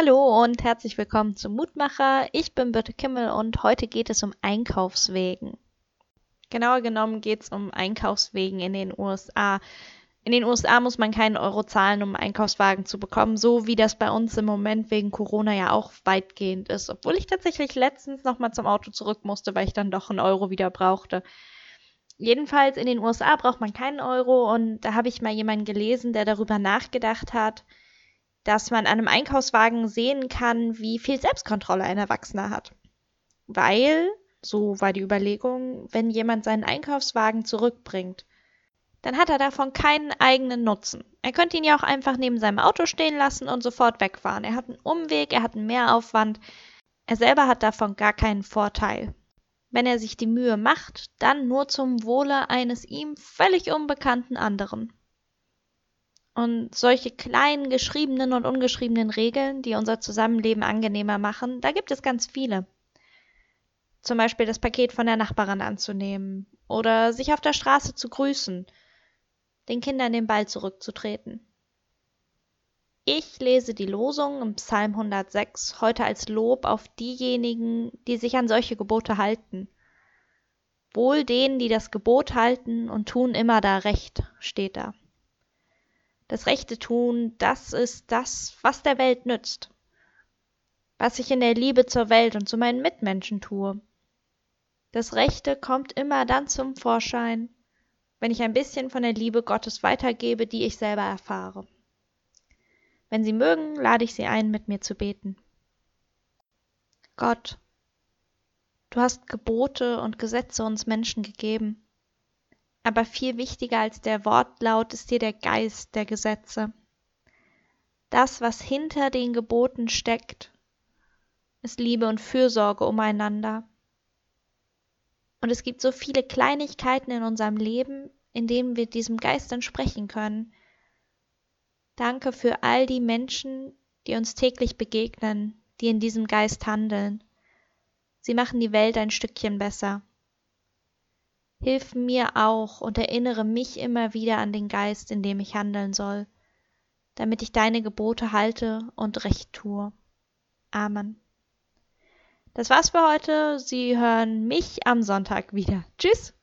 Hallo und herzlich willkommen zum Mutmacher. Ich bin Birte Kimmel und heute geht es um Einkaufswegen. Genauer genommen geht es um Einkaufswegen in den USA. In den USA muss man keinen Euro zahlen, um einen Einkaufswagen zu bekommen, so wie das bei uns im Moment wegen Corona ja auch weitgehend ist. Obwohl ich tatsächlich letztens nochmal zum Auto zurück musste, weil ich dann doch einen Euro wieder brauchte. Jedenfalls in den USA braucht man keinen Euro und da habe ich mal jemanden gelesen, der darüber nachgedacht hat, dass man an einem Einkaufswagen sehen kann, wie viel Selbstkontrolle ein Erwachsener hat. Weil, so war die Überlegung, wenn jemand seinen Einkaufswagen zurückbringt, dann hat er davon keinen eigenen Nutzen. Er könnte ihn ja auch einfach neben seinem Auto stehen lassen und sofort wegfahren. Er hat einen Umweg, er hat einen Mehraufwand. Er selber hat davon gar keinen Vorteil. Wenn er sich die Mühe macht, dann nur zum Wohle eines ihm völlig unbekannten anderen. Und solche kleinen geschriebenen und ungeschriebenen Regeln, die unser Zusammenleben angenehmer machen, da gibt es ganz viele. Zum Beispiel das Paket von der Nachbarin anzunehmen oder sich auf der Straße zu grüßen, den Kindern den Ball zurückzutreten. Ich lese die Losung im Psalm 106 heute als Lob auf diejenigen, die sich an solche Gebote halten. Wohl denen, die das Gebot halten und tun immer da Recht, steht da. Das Rechte tun, das ist das, was der Welt nützt. Was ich in der Liebe zur Welt und zu meinen Mitmenschen tue. Das Rechte kommt immer dann zum Vorschein, wenn ich ein bisschen von der Liebe Gottes weitergebe, die ich selber erfahre. Wenn Sie mögen, lade ich Sie ein, mit mir zu beten. Gott, du hast Gebote und Gesetze uns Menschen gegeben aber viel wichtiger als der Wortlaut ist dir der Geist der Gesetze. Das, was hinter den Geboten steckt, ist Liebe und Fürsorge umeinander. Und es gibt so viele Kleinigkeiten in unserem Leben, in denen wir diesem Geist entsprechen können. Danke für all die Menschen, die uns täglich begegnen, die in diesem Geist handeln. Sie machen die Welt ein Stückchen besser. Hilf mir auch und erinnere mich immer wieder an den Geist, in dem ich handeln soll, damit ich deine Gebote halte und recht tue. Amen. Das war's für heute. Sie hören mich am Sonntag wieder. Tschüss.